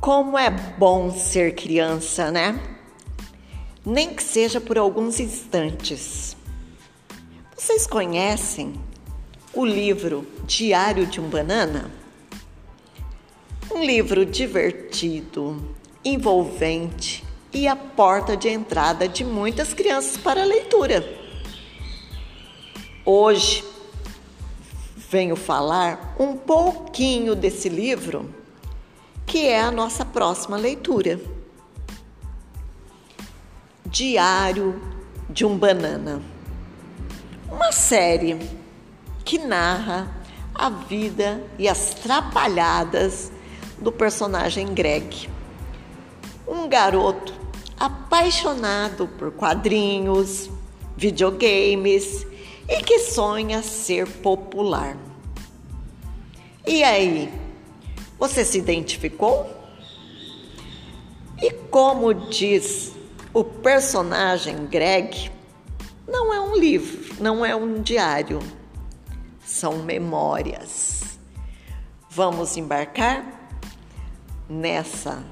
Como é bom ser criança, né? Nem que seja por alguns instantes. Vocês conhecem o livro Diário de um Banana? Um livro divertido, envolvente e a porta de entrada de muitas crianças para a leitura. Hoje venho falar um pouquinho desse livro que é a nossa próxima leitura. Diário de um Banana. Uma série que narra a vida e as trapalhadas do personagem Greg. Um garoto apaixonado por quadrinhos, videogames e que sonha ser popular. E aí, você se identificou? E como diz o personagem Greg, não é um livro, não é um diário, são memórias. Vamos embarcar nessa